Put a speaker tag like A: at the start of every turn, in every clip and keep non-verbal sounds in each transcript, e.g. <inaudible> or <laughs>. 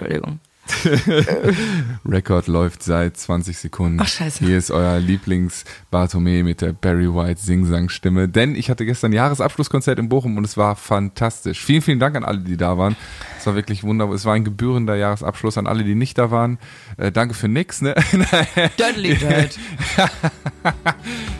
A: Entschuldigung. <laughs>
B: Record läuft seit 20 Sekunden.
A: Ach, scheiße.
B: Hier ist euer Lieblings-Bartome mit der Barry White Sing-Sang-Stimme. Denn ich hatte gestern Jahresabschlusskonzert in Bochum und es war fantastisch. Vielen, vielen Dank an alle, die da waren. Es war wirklich wunderbar. Es war ein gebührender Jahresabschluss an alle, die nicht da waren. Äh, danke für nix, ne? <laughs>
A: Dudley Dirt. <laughs>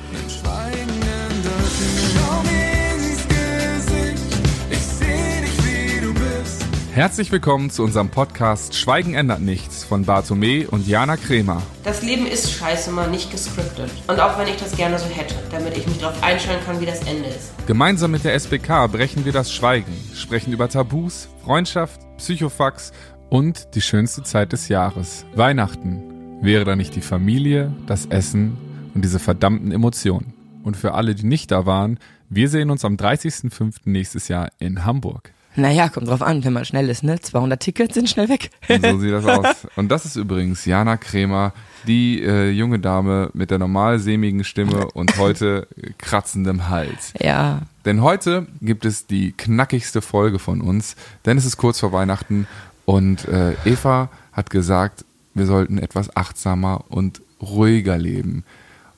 B: Herzlich willkommen zu unserem Podcast Schweigen ändert nichts von Bartome und Jana Kremer.
C: Das Leben ist scheiße mal nicht gescriptet. Und auch wenn ich das gerne so hätte, damit ich mich darauf einstellen kann, wie das Ende ist.
B: Gemeinsam mit der SBK brechen wir das Schweigen, sprechen über Tabus, Freundschaft, Psychofax und die schönste Zeit des Jahres, Weihnachten. Wäre da nicht die Familie, das Essen und diese verdammten Emotionen? Und für alle, die nicht da waren, wir sehen uns am 30.05. nächstes Jahr in Hamburg.
A: Naja, kommt drauf an, wenn man schnell ist, ne? 200 Tickets sind schnell weg.
B: Und so sieht <laughs> das aus. Und das ist übrigens Jana Kremer, die äh, junge Dame mit der normal sämigen Stimme und heute kratzendem Hals.
A: Ja.
B: Denn heute gibt es die knackigste Folge von uns, denn es ist kurz vor Weihnachten und äh, Eva hat gesagt, wir sollten etwas achtsamer und ruhiger leben.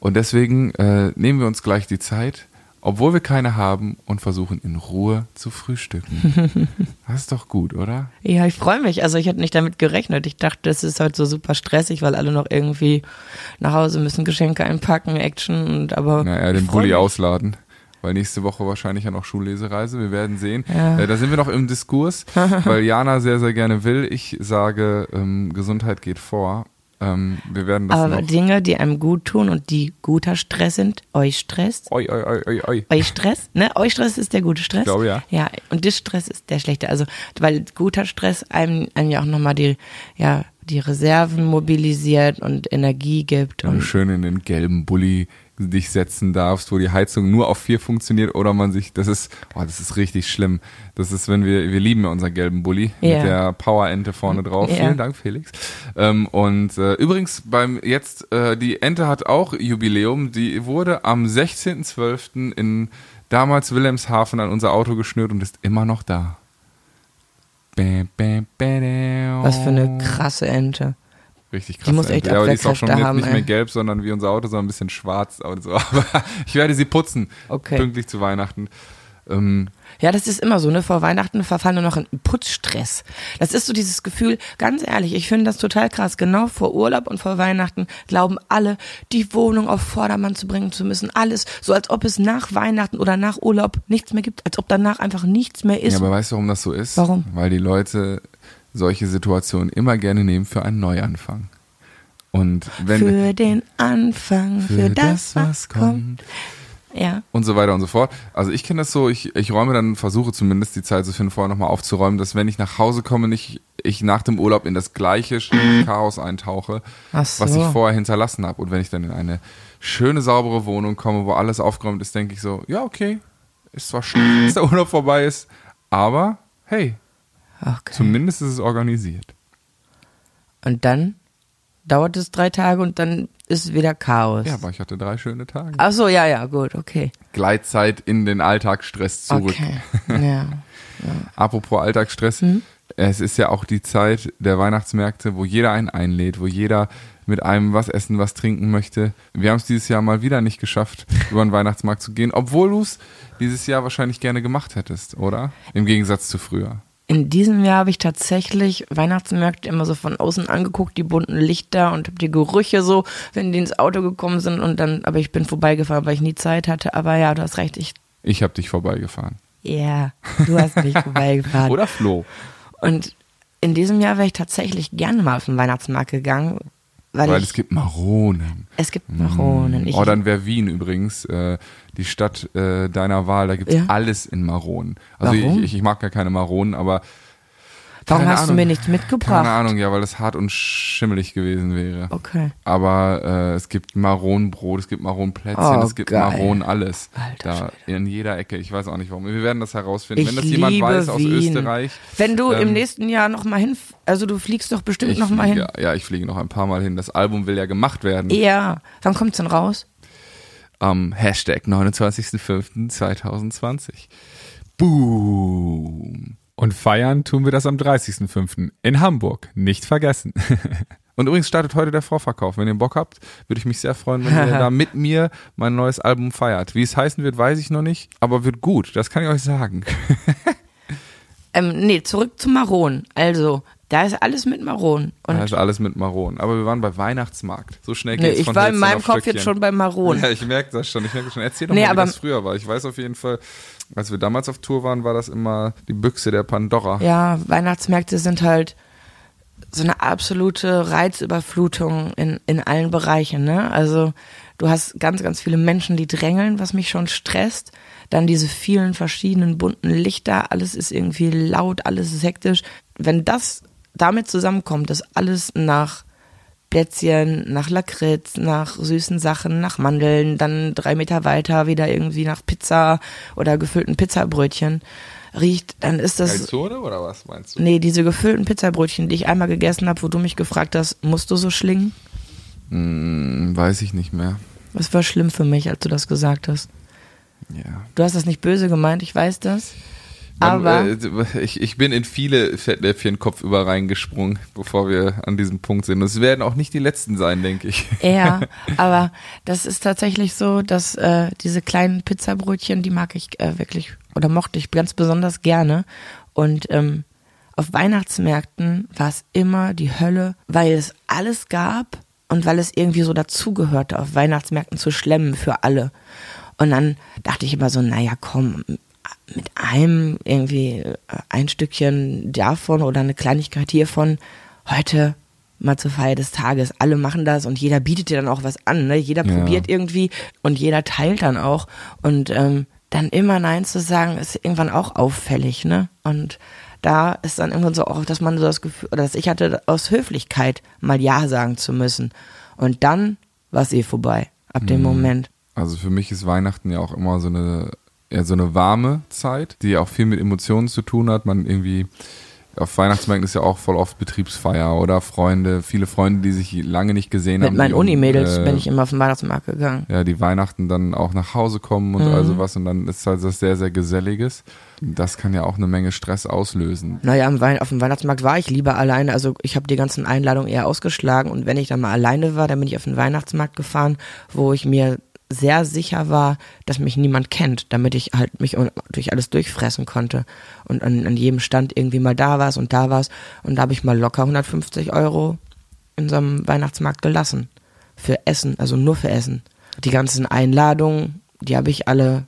B: Und deswegen äh, nehmen wir uns gleich die Zeit, obwohl wir keine haben und versuchen in Ruhe zu frühstücken. <laughs> Das ist doch gut, oder?
A: Ja, ich freue mich. Also ich hätte nicht damit gerechnet. Ich dachte, es ist heute so super stressig, weil alle noch irgendwie nach Hause müssen, Geschenke einpacken, Action und aber.
B: Naja, den Bulli
A: mich.
B: ausladen. Weil nächste Woche wahrscheinlich ja noch Schullesereise. Wir werden sehen.
A: Ja.
B: Äh, da sind wir noch im Diskurs, <laughs> weil Jana sehr, sehr gerne will. Ich sage, ähm, Gesundheit geht vor. Ähm, wir werden das
A: Aber. Dinge, die einem gut tun und die guter Stress sind, euch Stress.
B: Oi, oi, oi, oi, oi.
A: Euch Stress, ne? Euch Stress ist der gute Stress.
B: Ich glaube, ja.
A: Ja, und Stress ist der schlechte. Also, weil guter Stress einem, einem ja auch nochmal die, ja, die Reserven mobilisiert und Energie gibt.
B: Du
A: Und
B: schön in den gelben Bulli dich setzen darfst, wo die Heizung nur auf vier funktioniert oder man sich, das ist, oh, das ist richtig schlimm. Das ist, wenn wir, wir lieben ja unseren gelben Bulli
A: Ja.
B: mit der Power-Ente vorne drauf.
A: Ja.
B: Vielen Dank, Felix. Ähm, und äh, übrigens beim jetzt, äh, die Ente hat auch Jubiläum. Die wurde am 16.12. in damals Wilhelmshaven an unser Auto geschnürt und ist immer noch da.
A: Was für eine krasse Ente.
B: Richtig krass.
A: muss echt
B: ja, die ist auch schon
A: haben,
B: nicht mehr
A: ey.
B: gelb, sondern wie unser Auto, sondern ein bisschen schwarz und so. <laughs> Aber ich werde sie putzen.
A: Okay.
B: Pünktlich zu Weihnachten. Ähm,
A: Ja, das ist immer so, ne? Vor Weihnachten verfallen wir noch in Putzstress. Das ist so dieses Gefühl, ganz ehrlich, ich finde das total krass. Genau vor Urlaub und vor Weihnachten glauben alle, die Wohnung auf Vordermann zu bringen zu müssen. Alles. So als ob es nach Weihnachten oder nach Urlaub nichts mehr gibt. Als ob danach einfach nichts mehr ist.
B: ja, aber weißt du, warum das so ist?
A: Warum?
B: Weil die Leute solche Situationen immer gerne nehmen für einen Neuanfang. Und wenn
A: für den Anfang, für, das, was kommt. Ja.
B: und so weiter und so fort. Also ich kenne das so, ich, ich räume dann, versuche zumindest die Zeit so finden, vorher nochmal aufzuräumen, dass wenn ich nach Hause komme, nicht ich nach dem Urlaub in das gleiche Chaos eintauche,
A: so.
B: was ich vorher hinterlassen habe. Und wenn ich dann in eine schöne, saubere Wohnung komme, wo alles aufgeräumt ist, denke ich so, ja, okay, ist zwar schön, <laughs> dass der Urlaub vorbei ist, aber hey,
A: Okay.
B: zumindest ist es organisiert.
A: Und dann dauert es drei Tage und dann ist wieder Chaos.
B: Ja, aber ich hatte drei schöne Tage.
A: Ach so, ja, ja, gut, okay.
B: Gleitzeit in den Alltagsstress zurück.
A: Okay. <laughs> Ja.
B: Apropos Alltagsstress,
A: Mhm.
B: es ist ja auch die Zeit der Weihnachtsmärkte, wo jeder einen einlädt, wo jeder mit einem was essen, was trinken möchte. Wir haben es dieses Jahr mal wieder nicht geschafft, <laughs> über den Weihnachtsmarkt zu gehen, obwohl du es dieses Jahr wahrscheinlich gerne gemacht hättest, oder? Im Gegensatz zu früher.
A: In diesem Jahr habe ich tatsächlich Weihnachtsmärkte immer so von außen angeguckt, die bunten Lichter und die Gerüche so, wenn die ins Auto gekommen sind und dann, aber ich bin vorbeigefahren, weil ich nie Zeit hatte. Aber ja, du hast recht, ich,
B: Ich habe dich vorbeigefahren.
A: ja, du hast mich <laughs> vorbeigefahren.
B: Oder Flo?
A: Und in diesem Jahr wäre ich tatsächlich gerne mal auf den Weihnachtsmarkt gegangen, weil,
B: Weil es gibt Maronen.
A: es gibt Maronen. Ich,
B: oh, dann wäre Wien übrigens äh, die Stadt äh, deiner Wahl. Da gibt's
A: Ja.
B: alles in Maronen. Also ich, ich mag ja keine Maronen, aber
A: warum
B: keine
A: hast du
B: Ahnung.
A: mir nichts mitgebracht?
B: keine Ahnung, ja, weil das hart und schimmelig gewesen wäre.
A: Okay.
B: Aber äh, es gibt Maronenbrot, es gibt Maronenplätzchen,
A: Oh,
B: es gibt
A: geil.
B: Maronen alles.
A: Alter
B: da in jeder Ecke. Ich weiß auch nicht warum. Wir werden das herausfinden.
A: Ich
B: Wenn das jemand weiß aus
A: Wien.
B: Österreich.
A: Wenn du im
B: Ähm,
A: nächsten Jahr noch mal hin, also du fliegst doch bestimmt
B: Ich
A: noch mal hin.
B: ja, ich fliege noch ein paar Mal hin. Das Album will ja gemacht werden.
A: Ja, wann kommt's denn raus?
B: am Hashtag 29.05.2020. Boom. Und feiern tun wir das am 30.05. in Hamburg. Nicht vergessen. <laughs> Und übrigens startet heute der Vorverkauf. Wenn ihr Bock habt, würde ich mich sehr freuen, wenn ihr <laughs> da mit mir mein neues Album feiert. Wie es heißen wird, weiß ich noch nicht, aber wird gut. Das kann ich euch sagen. <laughs>
A: Ähm, nee, zurück zu Maron. Also, da ist alles mit Maron. Und
B: Da ist alles mit Maron. Aber wir waren bei Weihnachtsmarkt. So schnell
A: nee,
B: geht's
A: ich
B: von
A: war in meinem Kopf
B: Stöckchen.
A: jetzt schon bei Maron.
B: Ja, ich merke das schon. Ich merke schon. Erzähl doch
A: Nee,
B: mal, wie das früher war. Ich weiß auf jeden Fall, als wir damals auf Tour waren, war das immer die Büchse der Pandora.
A: Ja, Weihnachtsmärkte sind halt so eine absolute Reizüberflutung in, in allen Bereichen, ne? Also du hast ganz, ganz viele Menschen, die drängeln, was mich schon stresst. Dann diese vielen verschiedenen bunten Lichter, alles ist irgendwie laut, alles ist hektisch. Wenn das damit zusammenkommt, dass alles nach Plätzchen, nach Lakritz, nach süßen Sachen, nach Mandeln, dann drei Meter weiter wieder irgendwie nach Pizza oder gefüllten Pizzabrötchen riecht, dann ist das
B: Calzone oder was meinst du?
A: Nee, diese gefüllten Pizzabrötchen, die ich einmal gegessen habe, wo du mich gefragt hast, musst du so schlingen?
B: Hm, weiß ich nicht mehr.
A: Das war schlimm für mich, als du das gesagt hast.
B: Ja.
A: Du hast das nicht böse gemeint, ich weiß das. Aber
B: äh, ich, ich bin in viele Fettnäpfchen kopfüber reingesprungen, bevor wir an diesem Punkt sind. Und es werden auch nicht die letzten sein, denke ich.
A: ja, <laughs> aber das ist tatsächlich so, dass äh, diese kleinen Pizzabrötchen, die mag ich äh, wirklich oder mochte ich ganz besonders gerne. Und ähm, auf Weihnachtsmärkten war es immer die Hölle, weil es alles gab und weil es irgendwie so dazugehörte, auf Weihnachtsmärkten zu schlemmen für alle. Und dann dachte ich immer so, naja, komm, mit einem irgendwie äh, ein Stückchen davon oder eine Kleinigkeit hiervon heute mal zur Feier des Tages. Alle machen das und jeder bietet dir dann auch was an. Ne? Jeder
B: Ja.
A: probiert irgendwie und jeder teilt dann auch. Und ähm, dann immer Nein zu sagen, ist irgendwann auch auffällig. Ne? Und da ist dann irgendwann so auch, dass man so das Gefühl, oder dass ich hatte aus Höflichkeit mal Ja sagen zu müssen. Und dann war es eh vorbei. Ab dem Moment.
B: Also für mich ist Weihnachten ja auch immer so eine, eher so eine warme Zeit, die auch viel mit Emotionen zu tun hat. Man irgendwie, auf Weihnachtsmärkten ist ja auch voll oft Betriebsfeier oder Freunde, viele Freunde, die sich lange nicht gesehen haben.
A: Mit meinen Unimädels
B: äh,
A: bin ich immer auf den Weihnachtsmarkt gegangen.
B: ja, die Weihnachten dann auch nach Hause kommen und
A: Mhm.
B: all sowas und dann ist halt das sehr, sehr Geselliges. Das kann ja auch eine Menge Stress auslösen.
A: Naja, am Wein auf dem Weihnachtsmarkt war ich lieber alleine. Also ich habe die ganzen Einladungen eher ausgeschlagen und wenn ich dann mal alleine war, dann bin ich auf den Weihnachtsmarkt gefahren, wo ich mir sehr sicher war, dass mich niemand kennt, damit ich halt mich durch alles durchfressen konnte und an, an jedem Stand irgendwie mal da war's und da war's und da habe ich mal locker 150 Euro in so einem Weihnachtsmarkt gelassen für Essen, also nur für Essen. Die ganzen Einladungen, die habe ich alle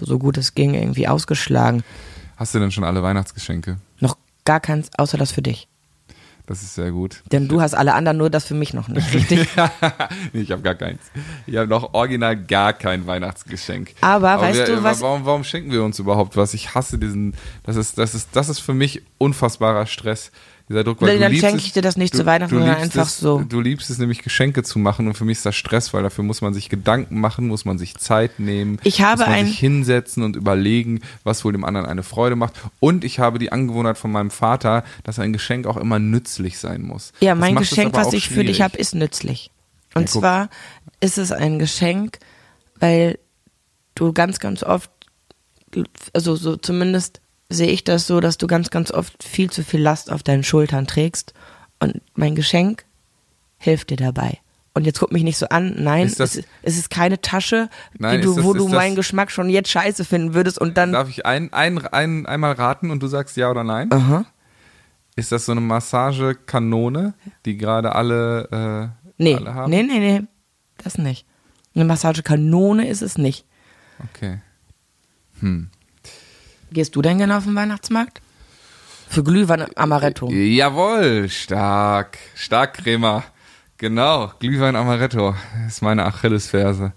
A: so gut es ging irgendwie ausgeschlagen.
B: Hast du denn schon alle Weihnachtsgeschenke?
A: Noch gar keins, außer das für dich.
B: Das ist sehr gut.
A: Denn du hast alle anderen, nur das für mich noch nicht, <laughs> richtig?
B: nee, ich habe gar keins. Ich habe noch original gar kein Weihnachtsgeschenk.
A: Aber weißt du, was-
B: Warum, warum schenken wir uns überhaupt was? Ich hasse diesen. Das ist, das ist, das ist für mich unfassbarer Stress. Dieser Druck, weil
A: dann schenke ich dir das nicht
B: du-
A: zu Weihnachten, sondern einfach
B: es,
A: so.
B: Du liebst es nämlich Geschenke zu machen und für mich ist das Stress, weil dafür muss man sich Gedanken machen, muss man sich Zeit nehmen,
A: Ich habe
B: muss man
A: ein-
B: sich hinsetzen und überlegen, was wohl dem anderen eine Freude macht. Und ich habe die Angewohnheit von meinem Vater, dass ein Geschenk auch immer nützlich sein muss.
A: Ja, mein Geschenk, was ich für dich habe, ist nützlich. Und
B: Ja,
A: zwar ist es ein Geschenk, weil du ganz, ganz oft, also so zumindest sehe ich das so, dass du ganz, ganz oft viel zu viel Last auf deinen Schultern trägst. Und mein Geschenk hilft dir dabei. Und jetzt guck mich nicht so an. Nein,
B: Ist das-
A: es, es ist keine Tasche,
B: Nein,
A: du,
B: ist das-
A: wo du
B: das-
A: meinen Geschmack schon jetzt scheiße finden würdest und dann.
B: Darf ich ein, ein, ein, einmal raten und du sagst ja oder nein?
A: Aha.
B: Ist das so eine Massagekanone, die gerade alle, äh,
A: Nee,
B: alle haben?
A: nee, nee, nee. Das nicht. Eine Massagekanone ist es nicht.
B: Okay.
A: Gehst du denn gerne auf den Weihnachtsmarkt? Für Glühwein Amaretto.
B: Jawohl, stark. Stark, Crema. Genau, Glühwein Amaretto. Das ist meine Achillesferse.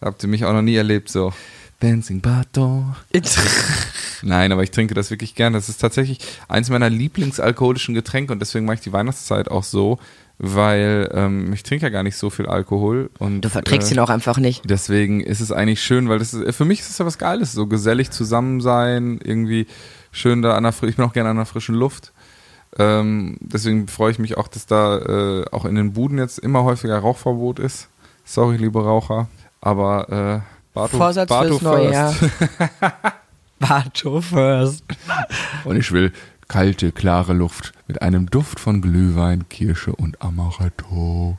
B: Habt ihr mich auch noch nie erlebt so. Dancing Baton. <laughs> Nein, aber ich trinke das wirklich gern. Das ist tatsächlich eins meiner Lieblingsalkoholischen Getränke und deswegen mache ich die Weihnachtszeit auch so, weil ähm, ich trinke ja gar nicht so viel Alkohol. Und,
A: Du verträgst
B: äh,
A: ihn auch einfach nicht.
B: Deswegen ist es eigentlich schön, weil das ist, für mich ist es ja was Geiles, so gesellig zusammen sein, irgendwie schön da an der ich bin auch gerne an der frischen Luft. Ähm, deswegen freue ich mich auch, dass da äh, auch in den Buden jetzt immer häufiger Rauchverbot ist. Sorry, liebe Raucher, aber äh, Barto,
A: Vorsatz
B: Barto
A: fürs neue Jahr.
B: first. <laughs>
A: Barto first.
B: Und ich will kalte, klare Luft mit einem Duft von Glühwein, Kirsche und Amaretto.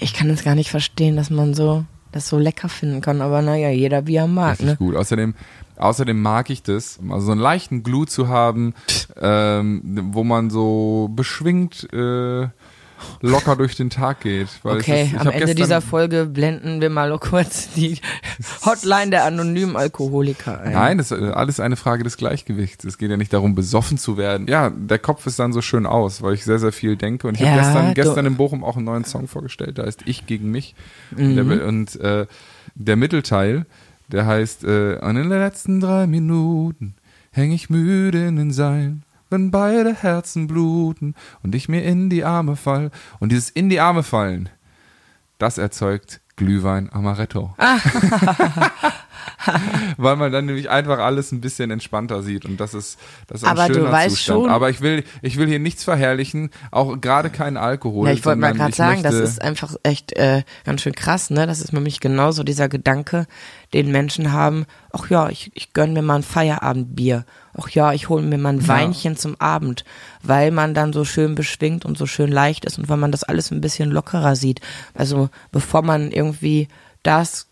A: Ich kann es gar nicht verstehen, dass man so das so lecker finden kann, aber naja, jeder wie er mag,
B: Richtig
A: ne?
B: gut. Außerdem, außerdem mag ich das, also so einen leichten Glut zu haben, ähm, wo man so beschwingt äh, locker durch den Tag geht.
A: Okay,
B: ist,
A: am Ende dieser Folge blenden wir mal <laughs> kurz die Hotline der anonymen Alkoholiker ein.
B: Nein, das ist äh, alles eine Frage des Gleichgewichts. Es geht ja nicht darum, besoffen zu werden. Ja, der Kopf ist dann so schön aus, weil ich sehr, sehr viel denke. Und ich
A: Ja,
B: habe gestern, gestern in Bochum auch einen neuen Song vorgestellt, der heißt Ich gegen mich.
A: Mhm.
B: Und, der, und äh, der Mittelteil, der heißt äh, Und in den letzten drei Minuten häng ich müde in den Seilen. Wenn beide Herzen bluten und ich mir in die Arme fall. Und dieses in die Arme fallen, das erzeugt Glühwein Amaretto. <laughs> <laughs> Weil man dann nämlich einfach alles ein bisschen entspannter sieht und das ist, das ist ein
A: Aber du
B: schöner
A: weißt
B: Zustand.
A: schon-
B: Aber ich will, ich will hier nichts verherrlichen, auch gerade keinen Alkohol.
A: Ja, ich wollte mal gerade sagen, das ist einfach echt äh, ganz schön krass, ne? Das ist nämlich genauso dieser Gedanke, den Menschen haben, ach ja, ich, ich gönn mir mal ein Feierabendbier. Ach ja, ich hole mir mal ein Weinchen zum Abend, weil man dann so schön beschwingt und so schön leicht ist und weil man das alles ein bisschen lockerer sieht. Also bevor man irgendwie das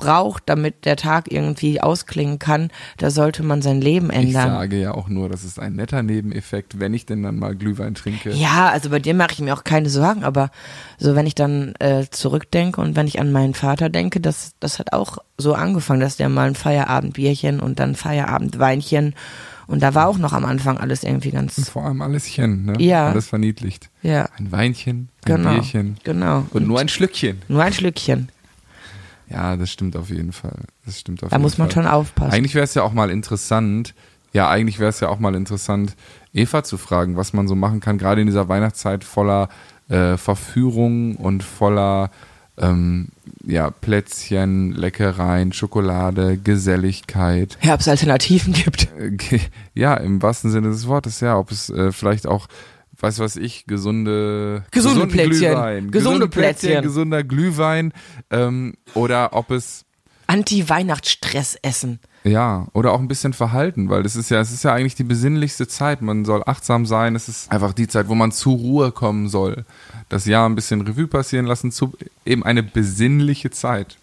A: braucht, damit der Tag irgendwie ausklingen kann, da sollte man sein Leben
B: Ich
A: ändern.
B: sage ja auch nur, das ist ein netter Nebeneffekt, wenn ich denn dann mal Glühwein trinke.
A: Ja, also bei dir mache ich mir auch keine Sorgen, aber so wenn ich dann äh, zurückdenke und wenn ich an meinen Vater denke, das, das hat auch so angefangen, dass der mal ein Feierabendbierchen und dann Feierabendweinchen und da war auch noch am Anfang alles irgendwie
B: Und
A: ganz,
B: vor allem alleschen, ne?
A: Ja.
B: Alles verniedlicht.
A: ja,
B: Ein Weinchen, ein
A: genau,
B: Bierchen
A: genau.
B: und nur ein Schlückchen.
A: nur ein Schlückchen.
B: Ja, das stimmt auf jeden Fall. Das stimmt auf
A: Da
B: jeden
A: muss man
B: Fall.
A: schon aufpassen.
B: Eigentlich wäre es ja auch mal interessant, ja, eigentlich wäre es ja auch mal interessant, Eva zu fragen, was man so machen kann, gerade in dieser Weihnachtszeit voller äh, Verführung und voller ähm, ja, Plätzchen, Leckereien, Schokolade, Geselligkeit.
A: Ja, ob es Alternativen gibt.
B: Äh, Ja, im wahrsten Sinne des Wortes, ja, ob es äh, vielleicht auch, weiß was ich, gesunde,
A: Gesunde Plätzchen.
B: Glühwein,
A: Gesunde
B: Plätzchen,
A: Plätzchen.
B: gesunder Glühwein ähm, oder ob es
A: Anti-Weihnachtsstress essen.
B: Ja, oder auch ein bisschen verhalten, weil das ist ja, es ist ja eigentlich die besinnlichste Zeit. Man soll achtsam sein. Es ist einfach die Zeit, wo man zur Ruhe kommen soll. Das Jahr ein bisschen Revue passieren lassen, zu, eben eine besinnliche Zeit.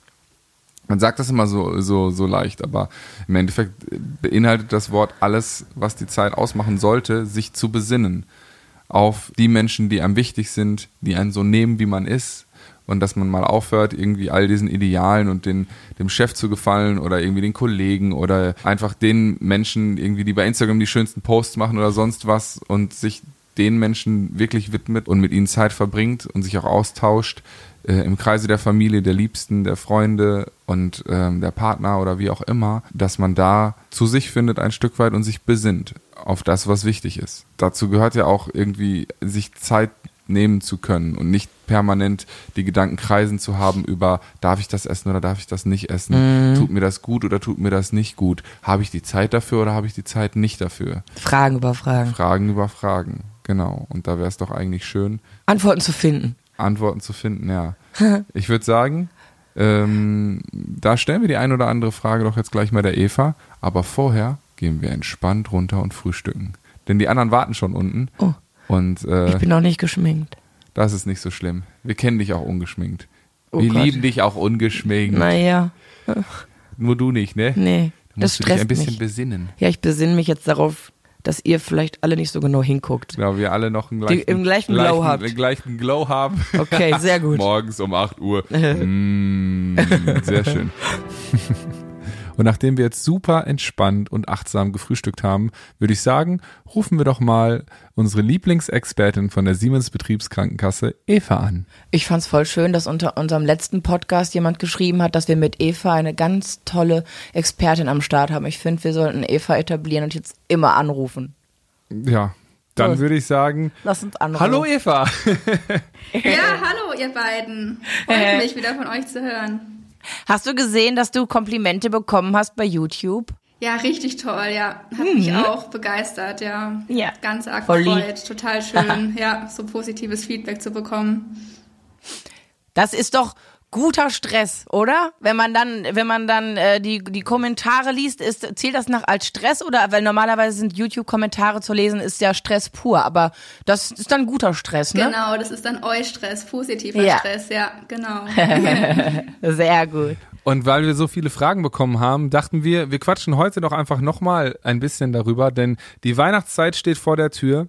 B: Man sagt das immer so, so, so leicht, aber im Endeffekt beinhaltet das Wort alles, was die Zeit ausmachen sollte, sich zu besinnen. Auf die Menschen, die einem wichtig sind, die einen so nehmen, wie man ist. Und dass man mal aufhört, irgendwie all diesen Idealen und den, dem Chef zu gefallen oder irgendwie den Kollegen oder einfach den Menschen irgendwie, die bei Instagram die schönsten Posts machen oder sonst was und sich den Menschen wirklich widmet und mit ihnen Zeit verbringt und sich auch austauscht äh, im Kreise der Familie, der Liebsten, der Freunde und ähm, der Partner oder wie auch immer, dass man da zu sich findet ein Stück weit und sich besinnt auf das, was wichtig ist. Dazu gehört ja auch irgendwie sich Zeit nehmen zu können und nicht permanent die Gedanken kreisen zu haben über, darf ich das essen oder darf ich das nicht essen? Tut mir das gut oder tut mir das nicht gut? Habe ich die Zeit dafür oder habe ich die Zeit nicht dafür?
A: Fragen über Fragen.
B: Fragen über Fragen, genau. Und da wäre es doch eigentlich schön,
A: Antworten zu finden.
B: Antworten zu finden, ja. <laughs> Ich würde sagen, ähm, da stellen wir die ein oder andere Frage doch jetzt gleich mal der Eva, aber vorher gehen wir entspannt runter und frühstücken. Denn die anderen warten schon unten.
A: Oh.
B: Und äh,
A: Ich bin noch nicht geschminkt.
B: das ist nicht so schlimm. Wir kennen dich auch ungeschminkt.
A: Oh
B: wir
A: Gott.
B: lieben dich auch ungeschminkt.
A: Naja,
B: Nur du nicht, ne?
A: nee,
B: Da
A: das
B: musst du dich ein bisschen
A: mich.
B: besinnen.
A: Ja, ich besinne mich jetzt darauf, dass ihr vielleicht alle nicht so genau hinguckt.
B: Genau, wir alle noch einen
A: Die
B: gleichen,
A: im gleichen Glow habt.
B: Den gleichen Glow haben.
A: Okay, sehr gut. <laughs>
B: Morgens um 8 Uhr. <laughs> mm, sehr schön. <laughs> Und nachdem wir jetzt super entspannt und achtsam gefrühstückt haben, würde ich sagen, rufen wir doch mal unsere Lieblingsexpertin von der Siemens Betriebskrankenkasse, Eva, an.
A: Ich fand's voll schön, dass unter unserem letzten Podcast jemand geschrieben hat, dass wir mit Eva eine ganz tolle Expertin am Start haben. Ich finde, wir sollten Eva etablieren und jetzt immer anrufen.
B: Ja, dann würde ich sagen,
A: Lass uns anrufen.
B: hallo Eva. <laughs>
D: Ja, hallo ihr beiden. Freut mich wieder von euch zu hören.
A: Hast du gesehen, dass du Komplimente bekommen hast bei YouTube?
D: Ja, richtig toll, ja. Hat mich auch begeistert, ja.
A: Ja.
D: Ganz arg
A: Voll
D: gefreut. Total schön, <laughs> ja, so positives Feedback zu bekommen.
A: Das ist doch guter Stress, oder? Wenn man dann, wenn man dann äh, die die Kommentare liest, ist zählt das nach als Stress oder weil normalerweise sind YouTube-Kommentare zu lesen, ist ja Stress pur, aber das ist dann guter Stress, ne?
D: Genau, das ist dann Eustress, positiver
A: Ja.
D: Stress, ja, genau. <laughs>
A: Sehr gut.
E: Und weil wir so viele Fragen bekommen haben, dachten wir, wir quatschen heute doch einfach nochmal ein bisschen darüber, denn die Weihnachtszeit steht vor der Tür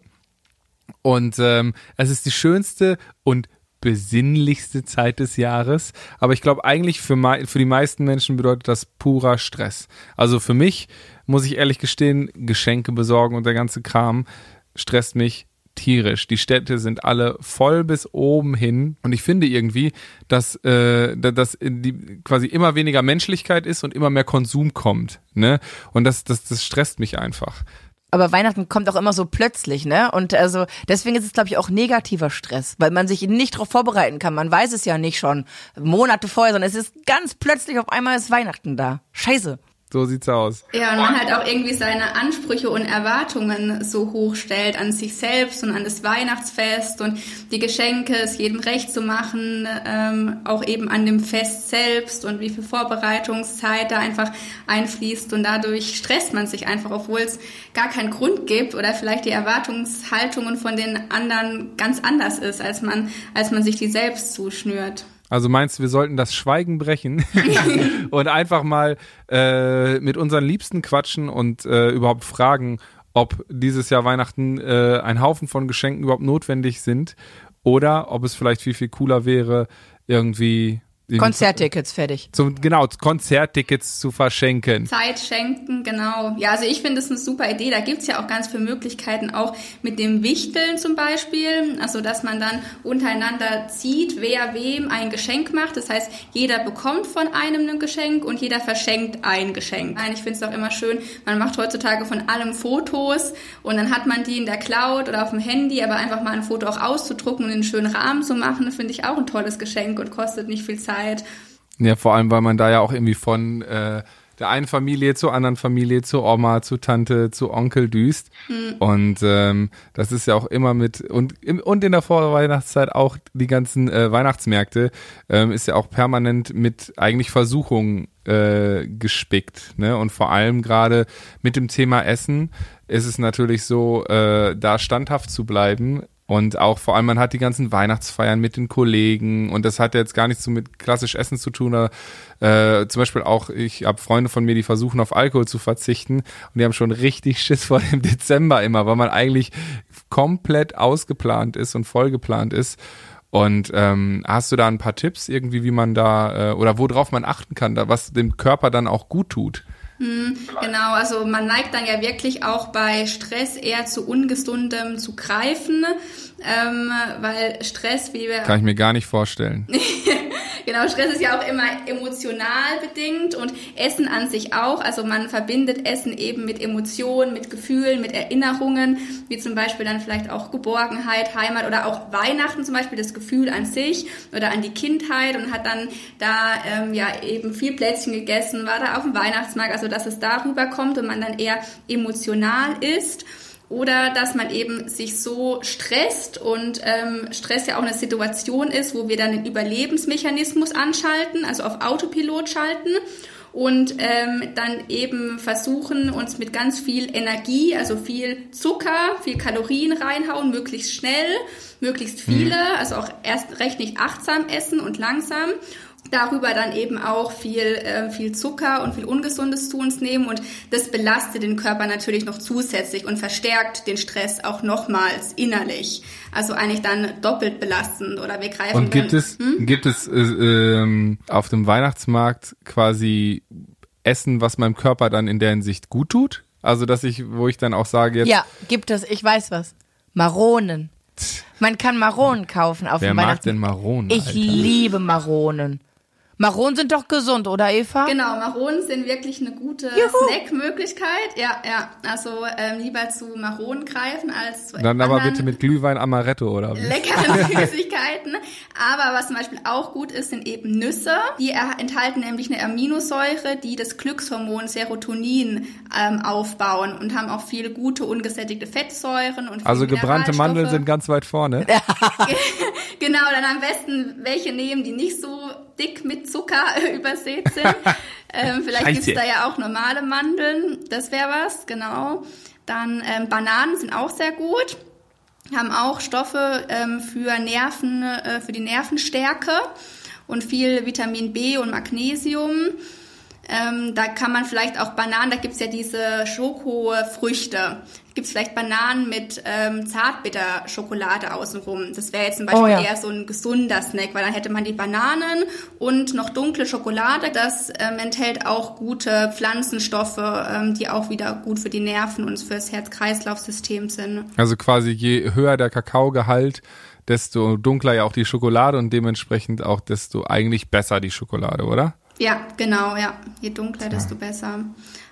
E: und ähm, es ist die schönste und besinnlichste Zeit des Jahres. Aber ich glaube, eigentlich für, für die meisten Menschen bedeutet das purer Stress. Also für mich, muss ich ehrlich gestehen, Geschenke besorgen und der ganze Kram stresst mich tierisch. Die Städte sind alle voll bis oben hin und ich finde irgendwie, dass, äh, da- dass die quasi immer weniger Menschlichkeit ist und immer mehr Konsum kommt. Ne? Und das, das, das stresst mich einfach.
A: Aber Weihnachten kommt auch immer so plötzlich, ne? Und also deswegen ist es, glaube ich, auch negativer Stress, weil man sich nicht darauf vorbereiten kann. Man weiß es ja nicht schon Monate vorher, sondern es ist ganz plötzlich auf einmal ist Weihnachten da. Scheiße.
E: So sieht's aus.
D: Ja, und man halt auch irgendwie seine Ansprüche und Erwartungen so hoch stellt an sich selbst und an das Weihnachtsfest und die Geschenke es jedem recht zu machen, ähm, auch eben an dem Fest selbst und wie viel Vorbereitungszeit da einfach einfließt und dadurch stresst man sich einfach, obwohl es gar keinen Grund gibt oder vielleicht die Erwartungshaltungen von den anderen ganz anders ist, als man, als man sich die selbst zuschnürt.
E: Also meinst du, wir sollten das Schweigen brechen <laughs> und einfach mal äh, mit unseren Liebsten quatschen und äh, überhaupt fragen, ob dieses Jahr Weihnachten äh, ein Haufen von Geschenken überhaupt notwendig sind oder ob es vielleicht viel, viel cooler wäre, irgendwie
A: Konzerttickets fertig.
E: Zum, genau, Konzerttickets zu verschenken.
D: Zeit schenken, genau. Ja, also ich finde es eine super Idee. Da gibt's ja auch ganz viele Möglichkeiten, auch mit dem Wichteln zum Beispiel. Also, dass man dann untereinander zieht, wer wem ein Geschenk macht. Das heißt, jeder bekommt von einem ein Geschenk und jeder verschenkt ein Geschenk. Nein, ich finde es auch immer schön, man macht heutzutage von allem Fotos und dann hat man die in der Cloud oder auf dem Handy, aber einfach mal ein Foto auch auszudrucken und in einen schönen Rahmen zu machen, finde ich auch ein tolles Geschenk und kostet nicht viel Zeit.
E: Ja, vor allem, weil man da ja auch irgendwie von äh, der einen Familie zur anderen Familie, zur Oma, zu Tante, zu Onkel düst. Und ähm, das ist ja auch immer mit und im, und in der Vorweihnachtszeit auch die ganzen äh, Weihnachtsmärkte ähm, ist ja auch permanent mit eigentlich Versuchungen äh, gespickt. Ne? Und vor allem gerade mit dem Thema Essen ist es natürlich so, äh, da standhaft zu bleiben und auch vor allem, man hat die ganzen Weihnachtsfeiern mit den Kollegen und das hat jetzt gar nichts so mit klassisch Essen zu tun. Äh, zum Beispiel auch, ich habe Freunde von mir, die versuchen auf Alkohol zu verzichten und die haben schon richtig <laughs> Schiss vor dem Dezember immer, weil man eigentlich komplett ausgeplant ist und vollgeplant ist. Und ähm, hast du da ein paar Tipps irgendwie, wie man da äh, oder worauf man achten kann, da, was dem Körper dann auch gut tut?
D: Genau, also man neigt dann ja wirklich auch bei Stress eher zu ungesundem zu greifen, ähm, weil Stress, wie wir
E: Kann ich mir gar nicht vorstellen. <laughs>
D: Genau, Stress ist ja auch immer emotional bedingt und Essen an sich auch. Also man verbindet Essen eben mit Emotionen, mit Gefühlen, mit Erinnerungen, wie zum Beispiel dann vielleicht auch Geborgenheit, Heimat oder auch Weihnachten zum Beispiel, das Gefühl an sich oder an die Kindheit und hat dann da ähm, ja eben viel Plätzchen gegessen, war da auf dem Weihnachtsmarkt, also dass es darüber kommt und man dann eher emotional ist. Oder dass man eben sich so stresst und ähm, Stress ja auch eine Situation ist, wo wir dann den Überlebensmechanismus anschalten, also auf Autopilot schalten und ähm, dann eben versuchen, uns mit ganz viel Energie, also viel Zucker, viel Kalorien reinhauen, möglichst schnell, möglichst viele, also auch erst recht nicht achtsam essen und langsam darüber dann eben auch viel, äh, viel Zucker und viel Ungesundes zu uns nehmen und das belastet den Körper natürlich noch zusätzlich und verstärkt den Stress auch nochmals innerlich. Also eigentlich dann doppelt belastend oder wir greifen
E: Und gibt
D: dann,
E: es, gibt es äh, ähm, auf dem Weihnachtsmarkt quasi Essen, was meinem Körper dann in der Hinsicht gut tut? Also, dass ich, wo ich dann auch sage, jetzt,
A: Ja, gibt es, ich weiß was. Maronen. Man kann Maronen kaufen auf
E: wer
A: dem
E: mag
A: Weihnachts-
E: denn Maronen?
A: Ich
E: Alter?
A: liebe Maronen. Maronen sind doch gesund, oder Eva?
D: Genau, Maronen sind wirklich eine gute
A: Juhu.
D: Snackmöglichkeit. Ja, ja. Also ähm, lieber zu Maronen greifen als zu
E: Dann aber bitte mit Glühwein Amaretto, oder wie?
D: leckeren <laughs> Süßigkeiten. Aber was zum Beispiel auch gut ist, sind eben Nüsse. Die enthalten nämlich eine Aminosäure, die das Glückshormon Serotonin ähm, aufbauen und haben auch viele gute ungesättigte Fettsäuren und viele
E: Also gebrannte Mandeln sind ganz weit vorne. <laughs> <laughs>
D: Genau, dann am besten welche nehmen, die nicht so dick mit Zucker <laughs> übersät sind. <laughs> ähm, vielleicht
F: Scheiße.
D: gibt's da ja auch normale Mandeln. Das wäre was, genau. Dann ähm, Bananen sind auch sehr gut. Haben auch Stoffe ähm, für Nerven, äh, für die Nervenstärke und viel Vitamin B und Magnesium. Ähm, da kann man vielleicht auch Bananen, da gibt's ja diese Schokofrüchte. Gibt's vielleicht Bananen mit ähm, Zartbitterschokolade außenrum. Das wäre jetzt zum Beispiel
A: Oh ja.
D: eher so ein gesunder Snack, weil dann hätte man die Bananen und noch dunkle Schokolade. Das ähm, enthält auch gute Pflanzenstoffe, ähm, die auch wieder gut für die Nerven und fürs Herz-Kreislauf-System sind.
E: Also quasi je höher der Kakaogehalt, desto dunkler ja auch die Schokolade und dementsprechend auch desto eigentlich besser die Schokolade, oder?
D: Ja, genau, ja. Je dunkler, desto besser.
E: AD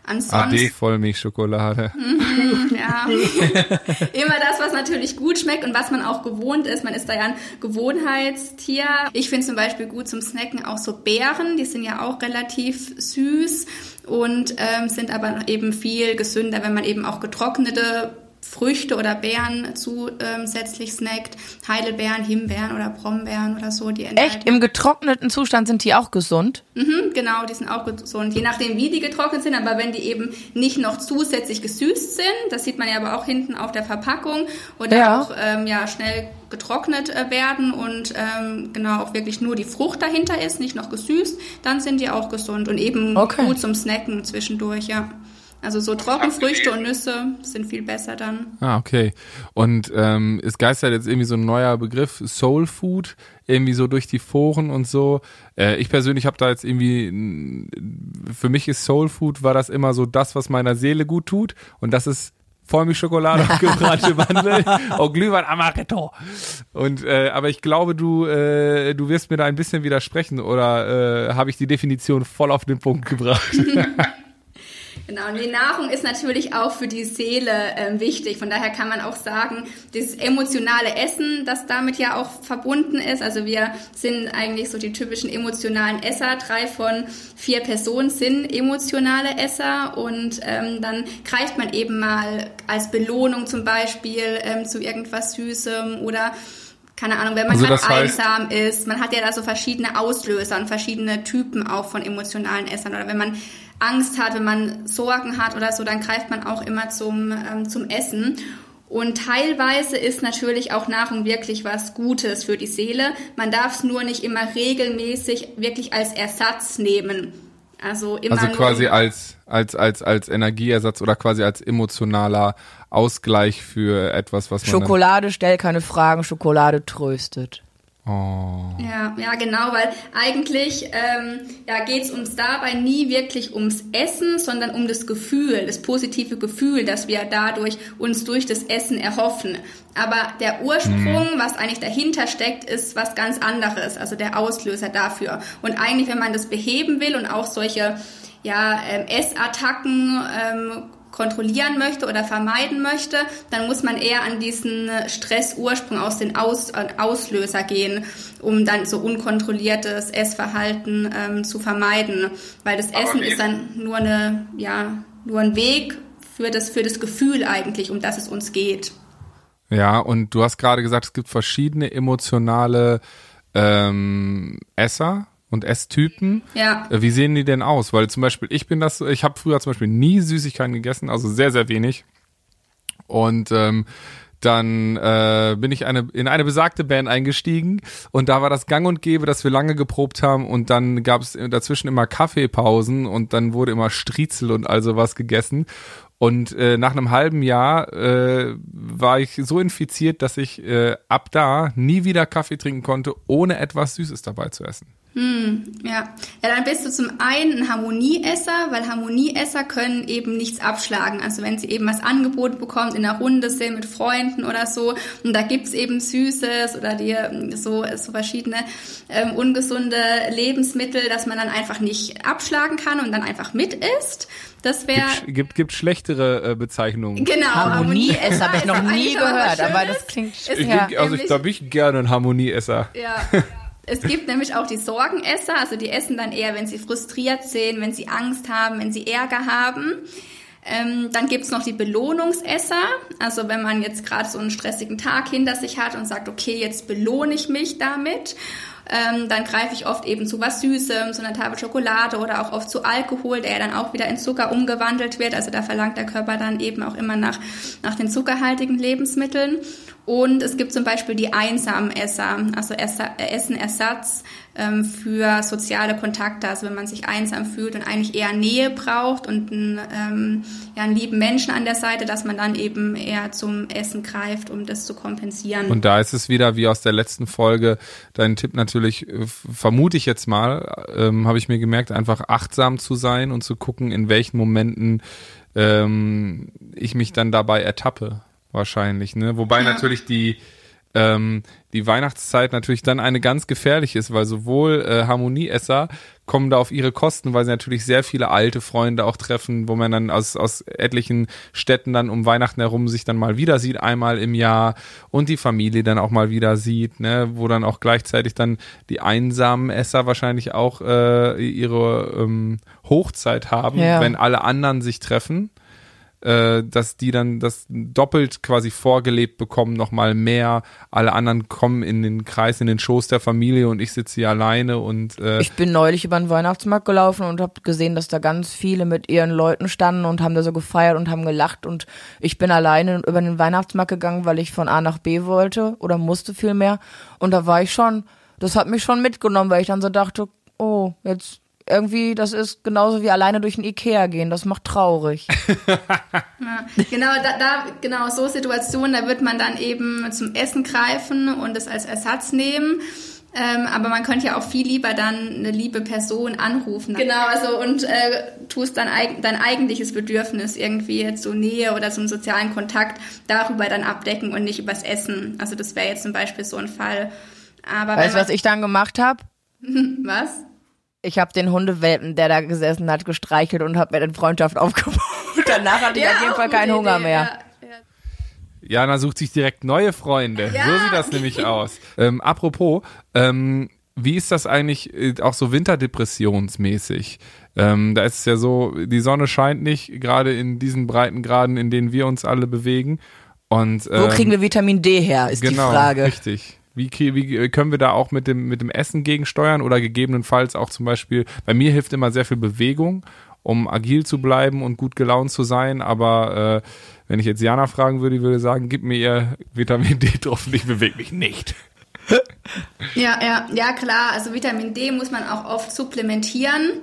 D: Ansonsten,
E: Vollmilchschokolade. <laughs>
D: ja, <laughs> immer das, was natürlich gut schmeckt und was man auch gewohnt ist. Man ist da ja ein Gewohnheitstier. Ich finde zum Beispiel gut zum Snacken auch so Beeren. Die sind ja auch relativ süß und ähm, sind aber eben viel gesünder, wenn man eben auch getrocknete Früchte oder Beeren zusätzlich snackt. Heidelbeeren, Himbeeren oder Brombeeren oder so. Die
A: Echt? Im getrockneten Zustand sind die auch gesund?
D: Mhm, genau, die sind auch gesund. Je nachdem, wie die getrocknet sind, aber wenn die eben nicht noch zusätzlich gesüßt sind, das sieht man ja aber auch hinten auf der Verpackung, oder
A: Ja.
D: auch ähm, ja, schnell getrocknet äh, werden und ähm, genau auch wirklich nur die Frucht dahinter ist, nicht noch gesüßt, dann sind die auch gesund und eben
A: Okay.
D: gut zum Snacken zwischendurch, ja. Also so Trockenfrüchte und Nüsse sind viel besser dann.
E: Ah, okay. Und ähm, es geistert jetzt irgendwie so ein neuer Begriff, Soul Food, irgendwie so durch die Foren und so. Äh, ich persönlich habe da jetzt irgendwie, für mich ist Soul Food, war das immer so das, was meiner Seele gut tut. Und das ist Vollmilchschokolade und <laughs> gebrannte Mandel und Glühwein Amaretto. Und äh, aber ich glaube, du äh, du wirst mir da ein bisschen widersprechen oder äh, habe ich die Definition voll auf den Punkt gebracht? <laughs>
D: Genau, und die Nahrung ist natürlich auch für die Seele ähm, wichtig. Von daher kann man auch sagen, dieses emotionale Essen, das damit ja auch verbunden ist. Also wir sind eigentlich so die typischen emotionalen Esser. Drei von vier Personen sind emotionale Esser und ähm, dann greift man eben mal als Belohnung zum Beispiel ähm, zu irgendwas Süßem oder keine Ahnung, wenn man
E: Also
D: gerade
E: das
D: einsam ist. Man hat ja da so verschiedene Auslöser und verschiedene Typen auch von emotionalen Essern. Oder wenn man Angst hat, wenn man Sorgen hat oder so, dann greift man auch immer zum, ähm, zum Essen. Und teilweise ist natürlich auch Nahrung wirklich was Gutes für die Seele. Man darf es nur nicht immer regelmäßig wirklich als Ersatz nehmen. Also immer
E: Also quasi als, als, als, als Energieersatz oder quasi als emotionaler Ausgleich für etwas, was man.
A: Schokolade stellt keine Fragen, Schokolade tröstet.
E: Oh.
D: Ja, ja, genau, weil eigentlich ähm, ja, geht es uns dabei nie wirklich ums Essen, sondern um das Gefühl, das positive Gefühl, das wir dadurch uns durch das Essen erhoffen. Aber der Ursprung, was eigentlich dahinter steckt, ist was ganz anderes, also der Auslöser dafür. Und eigentlich, wenn man das beheben will und auch solche ja, ähm, Essattacken ähm, kontrollieren möchte oder vermeiden möchte, dann muss man eher an diesen Stressursprung aus den Aus, Auslöser gehen, um dann so unkontrolliertes Essverhalten ähm, zu vermeiden. Weil das Essen ist dann nur eine, ja, nur ein Weg für das, für das Gefühl eigentlich, um das es uns geht.
E: Ja, und du hast gerade gesagt, es gibt verschiedene emotionale ähm, Esser und Esstypen.
D: Ja.
E: Äh, Wie sehen die denn aus? Weil zum Beispiel, ich bin das, ich habe früher zum Beispiel nie Süßigkeiten gegessen, also sehr, sehr wenig. Und ähm, dann äh, bin ich eine, in eine besagte Band eingestiegen und da war das gang und gäbe, dass wir lange geprobt haben und dann gab es dazwischen immer Kaffeepausen und dann wurde immer Striezel und all sowas gegessen. Und äh, nach einem halben Jahr äh, war ich so infiziert, dass ich äh, ab da nie wieder Kaffee trinken konnte, ohne etwas Süßes dabei zu essen.
D: Ja. ja, dann bist du zum einen ein Harmonieesser, weil Harmonieesser können eben nichts abschlagen. Also wenn sie eben was angeboten bekommen, in einer Runde sind mit Freunden oder so, und da gibt's eben Süßes oder die, so, so verschiedene ähm, ungesunde Lebensmittel, dass man dann einfach nicht abschlagen kann und dann einfach mit isst. Das wäre
E: Gibt, gibt, gibt schlechtere äh, Bezeichnungen.
D: genau
A: Harmonieesser habe ich noch nie gehört, aber das klingt
E: Ich
A: ja.
E: bin, also ich, da bin ich gerne ein Harmonieesser.
D: Ja. <laughs> Es gibt nämlich auch die Sorgenesser, also die essen dann eher, wenn sie frustriert sind, wenn sie Angst haben, wenn sie Ärger haben. Ähm, dann gibt's noch die Belohnungsesser, also wenn man jetzt gerade so einen stressigen Tag hinter sich hat und sagt, okay, jetzt belohne ich mich damit. ähm, dann greife ich oft eben zu was Süßem, zu einer Tafel Schokolade oder auch oft zu Alkohol, der ja dann auch wieder in Zucker umgewandelt wird. Also da verlangt der Körper dann eben auch immer nach, nach den zuckerhaltigen Lebensmitteln. Und es gibt zum Beispiel die einsamen Esser, also Essenersatz ähm, für soziale Kontakte. Also wenn man sich einsam fühlt und eigentlich eher Nähe braucht und einen, ähm, ja, einen lieben Menschen an der Seite, dass man dann eben eher zum Essen greift, um das zu kompensieren.
E: Und da ist es wieder wie aus der letzten Folge dein Tipp natürlich, äh, vermute ich jetzt mal, ähm, habe ich mir gemerkt, einfach achtsam zu sein und zu gucken, in welchen Momenten ähm, ich mich dann dabei ertappe wahrscheinlich, ne? Wobei ja. natürlich die ähm, die Weihnachtszeit natürlich dann eine ganz gefährliche ist, weil sowohl äh, Harmonieesser kommen da auf ihre Kosten, weil sie natürlich sehr viele alte Freunde auch treffen, wo man dann aus, aus etlichen Städten dann um Weihnachten herum sich dann mal wieder sieht, einmal im Jahr und die Familie dann auch mal wieder sieht, ne, wo dann auch gleichzeitig dann die einsamen Esser wahrscheinlich auch äh, ihre ähm, Hochzeit haben, ja. wenn alle anderen sich treffen äh, dass die dann das doppelt quasi vorgelebt bekommen, nochmal mehr. Alle anderen kommen in den Kreis, in den Schoß der Familie und ich sitze hier alleine und äh
A: Ich bin neulich über den Weihnachtsmarkt gelaufen und habe gesehen, dass da ganz viele mit ihren Leuten standen und haben da so gefeiert und haben gelacht und ich bin alleine über den Weihnachtsmarkt gegangen, weil ich von A nach B wollte oder musste vielmehr und da war ich schon, das hat mich schon mitgenommen, weil ich dann so dachte, oh, jetzt irgendwie, das ist genauso wie alleine durch den Ikea gehen. Das macht traurig. <laughs>
D: ja, genau, da, da, genau, so Situationen, da wird man dann eben zum Essen greifen und es als Ersatz nehmen. Ähm, aber man könnte ja auch viel lieber dann eine liebe Person anrufen. Genau, also und äh, tust dann eig dein eigentliches Bedürfnis irgendwie jetzt so Nähe oder so einen sozialen Kontakt darüber dann abdecken und nicht übers Essen. Also das wäre jetzt zum Beispiel so ein Fall.
A: Aber weißt du, was ich dann gemacht habe? <laughs>
D: was?
A: Ich habe den Hundewelpen, der da gesessen hat, gestreichelt und habe mir dann Freundschaft <laughs> aufgebaut. Danach hatte ich ja, auf jeden Fall keinen Hunger mehr.
E: Ja, ja. Jana sucht sich direkt neue Freunde. Ja. So sieht das nämlich <laughs> aus. Ähm, apropos, ähm, wie ist das eigentlich äh, auch so winterdepressionsmäßig? Ähm, da ist es ja so, die Sonne scheint nicht, gerade in diesen Breitengraden, in denen wir uns alle bewegen. Und,
A: ähm, Wo kriegen wir Vitamin D her, ist
E: genau,
A: die Frage.
E: Richtig. Wie, wie können wir da auch mit dem, mit dem Essen gegensteuern oder gegebenenfalls auch zum Beispiel, bei mir hilft immer sehr viel Bewegung, um agil zu bleiben und gut gelaunt zu sein, aber äh, wenn ich jetzt Jana fragen würde, würde sagen, gib mir ihr Vitamin D drauf und ich bewege mich nicht. <laughs>
D: Ja, ja, ja klar. Also Vitamin D muss man auch oft supplementieren.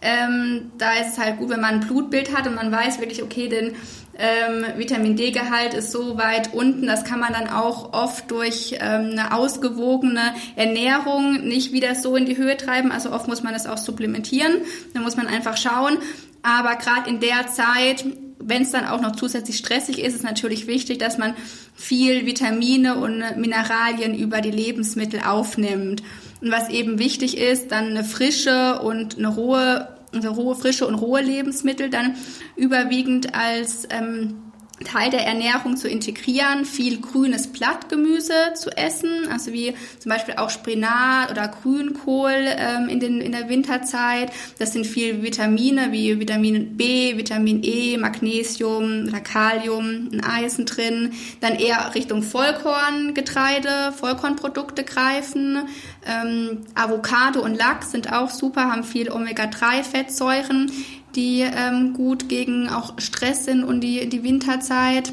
D: Ähm, da ist es halt gut, wenn man ein Blutbild hat und man weiß wirklich, okay, den ähm, Vitamin D-Gehalt ist so weit unten, das kann man dann auch oft durch ähm, eine ausgewogene Ernährung nicht wieder so in die Höhe treiben. Also oft muss man das auch supplementieren. Da muss man einfach schauen. Aber gerade in der Zeit, wenn es dann auch noch zusätzlich stressig ist, ist natürlich wichtig, dass man viel Vitamine und Mineralien über die Lebensmittel aufnimmt. Und was eben wichtig ist, dann eine frische und eine rohe also rohe, frische und rohe Lebensmittel dann überwiegend als ähm, Teil der Ernährung zu integrieren, viel grünes Blattgemüse zu essen, also wie zum Beispiel auch Spinat oder Grünkohl ähm, in, den, in der Winterzeit. Das sind viel Vitamine wie Vitamin B, Vitamin E, Magnesium oder Kalium, ein Eisen drin. Dann eher Richtung Vollkorngetreide, Vollkornprodukte greifen. Ähm, Avocado und Lachs sind auch super, haben viel Omega-3-Fettsäuren die ähm, gut gegen auch Stress sind und die, die Winterzeit.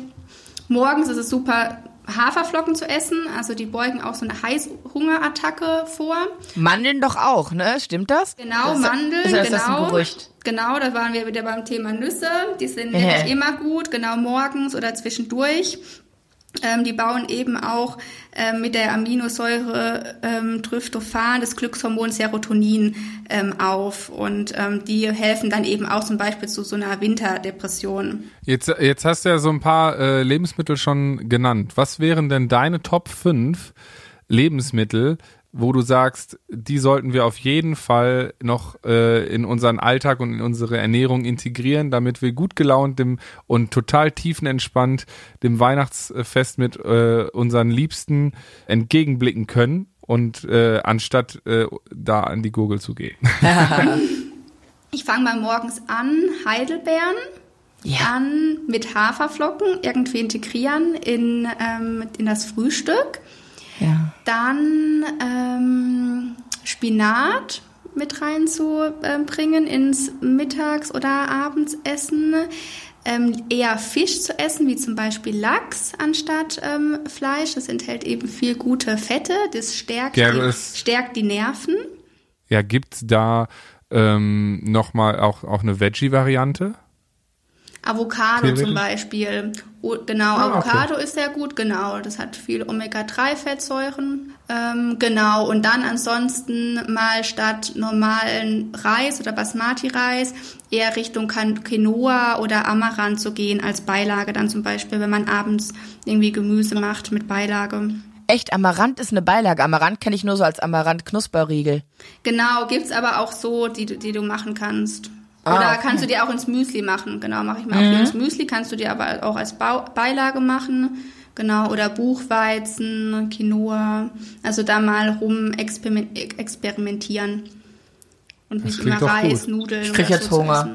D: Morgens ist es super, Haferflocken zu essen. Also die beugen auch so eine Heißhungerattacke vor.
A: Mandeln doch auch, ne? Stimmt das?
D: Genau, das, Mandeln, ist das, genau. Ein. Gerücht? Genau, da waren wir wieder beim Thema Nüsse. Die sind nämlich immer gut, genau morgens oder zwischendurch. Ähm, die bauen eben auch ähm, mit der Aminosäure ähm, Tryptophan das Glückshormon Serotonin ähm, auf und ähm, die helfen dann eben auch zum Beispiel zu so einer Winterdepression.
E: Jetzt, jetzt hast du ja so ein paar äh, Lebensmittel schon genannt. Was wären denn deine Top 5 Lebensmittel, wo du sagst, die sollten wir auf jeden Fall noch äh, in unseren Alltag und in unsere Ernährung integrieren, damit wir gut gelaunt dem, und total tiefenentspannt dem Weihnachtsfest mit äh, unseren Liebsten entgegenblicken können und äh, anstatt äh, da an die Gurgel zu gehen. <laughs>
D: ich fange mal morgens an, Heidelbeeren. Ja. Dann mit Haferflocken irgendwie integrieren in, ähm, in das Frühstück.
A: Ja.
D: Dann ähm, Spinat mit reinzubringen ins Mittags- oder Abendsessen. Ähm, eher Fisch zu essen, wie zum Beispiel Lachs anstatt ähm, Fleisch. Das enthält eben viel gute Fette. Das stärkt,
B: Ja,
D: die,
B: das-
D: stärkt die Nerven.
B: Ja, gibt's da ähm, nochmal auch, auch eine Veggie-Variante?
D: Avocado zum Beispiel. O, genau,
B: Ah, okay.
D: Avocado ist sehr gut, genau. Das hat viele Omega-3-Fettsäuren. Ähm, genau, und dann ansonsten mal statt normalen Reis oder Basmati-Reis eher Richtung Quinoa oder Amaranth zu gehen als Beilage dann zum Beispiel, wenn man abends irgendwie Gemüse macht mit Beilage.
A: Echt, Amaranth ist eine Beilage. Amaranth kenne ich nur so als Amaranth-Knusperriegel.
D: Genau, gibt's aber auch so, die, die du machen kannst.
A: Ah,
D: Oder
A: okay.
D: kannst du dir auch ins Müsli machen. Genau, mache ich mal auch ins Müsli. Kannst du dir aber auch als Beilage machen. Genau, oder Buchweizen, Quinoa. Also da mal rum experiment experimentieren. Und nicht immer Reis,
B: gut.
D: Nudeln.
A: Ich krieg
D: oder
A: jetzt
D: so
A: Hunger.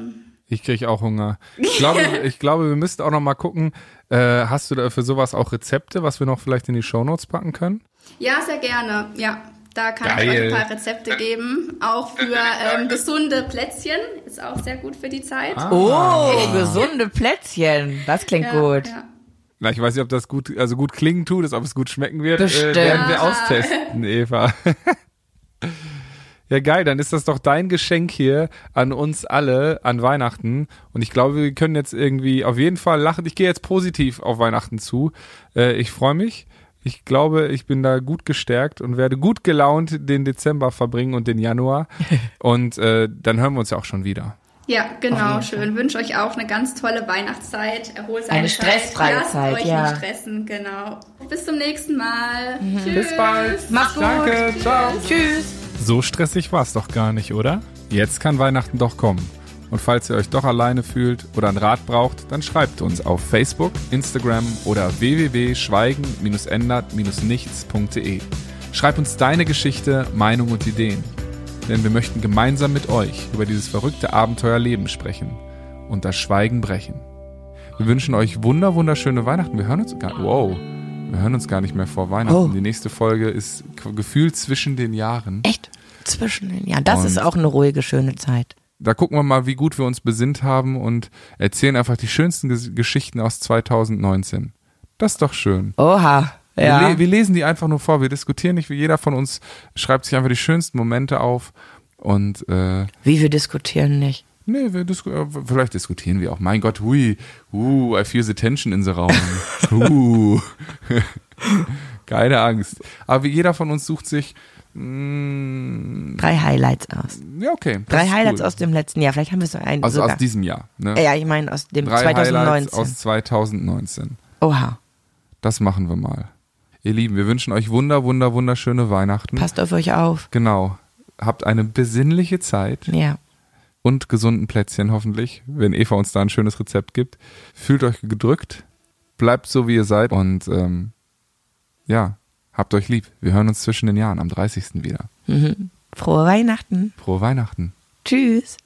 B: Ich kriege auch Hunger. Ich glaube, <laughs> ich glaube, wir müssten auch noch mal gucken. Äh, hast du da für sowas auch Rezepte, was wir noch vielleicht in die Shownotes packen können?
D: Ja, sehr gerne. Ja, da kann ich
B: Geil.
D: euch ein paar Rezepte geben. Auch für ähm, gesunde Plätzchen. Ist auch sehr gut für die Zeit.
B: Ah.
A: Oh, gesunde Plätzchen. Das klingt
D: Ja,
A: gut.
D: Ja.
B: Na, ich weiß nicht, ob das gut, also gut klingen tut, ist, ob es gut schmecken wird.
A: Bestimmt.
B: Äh, werden wir austesten, Eva. <laughs> Ja, geil, dann ist das doch dein Geschenk hier an uns alle an Weihnachten. Und ich glaube, wir können jetzt irgendwie auf jeden Fall lachen. Ich gehe jetzt positiv auf Weihnachten zu. Äh, ich freue mich. Ich glaube, ich bin da gut gestärkt und werde gut gelaunt den Dezember verbringen und den Januar. <laughs> Und äh, dann hören wir uns ja auch schon wieder.
D: Ja, genau, schön. Wünsche euch auch eine ganz tolle Weihnachtszeit. Erholsame
A: Eine
D: Zeit.
A: stressfreie
D: Lasst
A: Zeit,
D: euch
A: ja.
D: nicht stressen, genau. Bis zum nächsten Mal. Tschüss.
B: Bis bald.
A: Mach's gut.
B: Danke, ciao.
A: Tschüss.
B: So stressig war es doch gar nicht, oder? Jetzt kann Weihnachten doch kommen. Und falls ihr euch doch alleine fühlt oder einen Rat braucht, dann schreibt uns auf Facebook, Instagram oder www.schweigen-ändert-nichts.de. Schreib uns deine Geschichte, Meinung und Ideen. Denn wir möchten gemeinsam mit euch über dieses verrückte Abenteuerleben sprechen und das Schweigen brechen. Wir wünschen euch wunder wunderschöne Weihnachten. Wir hören uns gar wow, wir hören uns gar nicht mehr vor Weihnachten.
A: Oh.
B: Die nächste Folge ist gefühlt zwischen den Jahren.
A: Echt? Zwischen den Jahren. Das
B: Und-
A: ist auch eine ruhige, schöne Zeit.
B: Da gucken wir mal, wie gut wir uns besinnt haben und erzählen einfach die schönsten Ges Geschichten aus 2019. Das ist doch schön.
A: Oha.
B: Wir,
A: Ja.
B: le wir lesen die einfach nur vor. Wir diskutieren nicht, wie jeder von uns schreibt sich einfach die schönsten Momente auf. Und äh,
A: Wie wir diskutieren nicht.
B: nee, wir disku äh, vielleicht diskutieren wir auch. Mein Gott, hui, uh, I feel the tension in the Raum. <laughs> uh. <laughs> Keine Angst. Aber wie jeder von uns sucht sich,
A: Drei Highlights aus.
B: ja okay.
A: Drei Highlights
B: cool.
A: aus dem letzten Jahr. Vielleicht haben wir so einen
B: also
A: sogar.
B: aus diesem Jahr. Ne?
A: ja, ich meine aus dem
B: Drei Highlights
A: 2019.
B: aus 2019.
A: Oha.
B: Das machen wir mal. Ihr Lieben, wir wünschen euch wunder, wunder, wunderschöne Weihnachten.
A: Passt auf euch auf.
B: Genau. Habt eine besinnliche Zeit
A: Ja.
B: und gesunden Plätzchen hoffentlich, wenn Eva uns da ein schönes Rezept gibt. Fühlt euch gedrückt, bleibt so, wie ihr seid und ähm, ja, habt euch lieb. Wir hören uns zwischen den Jahren am 30. wieder.
A: Mhm. Frohe Weihnachten.
B: Frohe Weihnachten.
A: Tschüss.